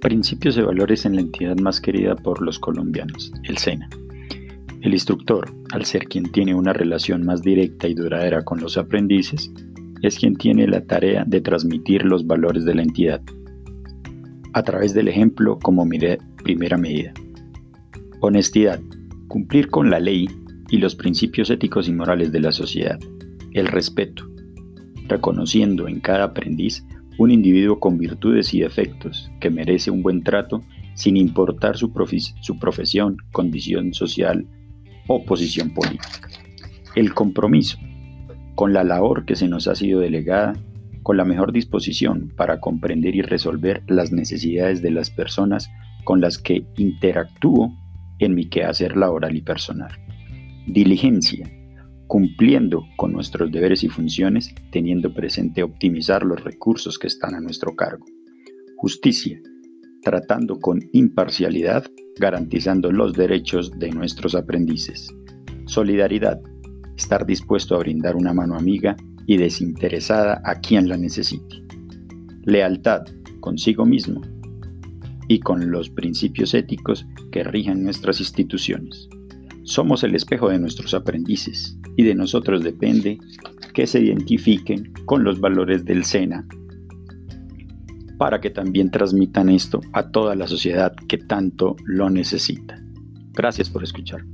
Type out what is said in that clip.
Principios y valores en la entidad más querida por los colombianos, el SENA. El instructor, al ser quien tiene una relación más directa y duradera con los aprendices, es quien tiene la tarea de transmitir los valores de la entidad, a través del ejemplo como primera medida. Honestidad, cumplir con la ley y los principios éticos y morales de la sociedad. El respeto, reconociendo en cada aprendiz un individuo con virtudes y defectos que merece un buen trato sin importar su, profesión, condición social o posición política. El compromiso, con la labor que se nos ha sido delegada, con la mejor disposición para comprender y resolver las necesidades de las personas con las que interactúo en mi quehacer laboral y personal. Diligencia, cumpliendo con nuestros deberes y funciones, teniendo presente optimizar los recursos que están a nuestro cargo. Justicia, tratando con imparcialidad, garantizando los derechos de nuestros aprendices. Solidaridad, estar dispuesto a brindar una mano amiga y desinteresada a quien la necesite. Lealtad consigo mismo y con los principios éticos que rigen nuestras instituciones. Somos el espejo de nuestros aprendices y de nosotros depende que se identifiquen con los valores del SENA para que también transmitan esto a toda la sociedad que tanto lo necesita. Gracias por escuchar.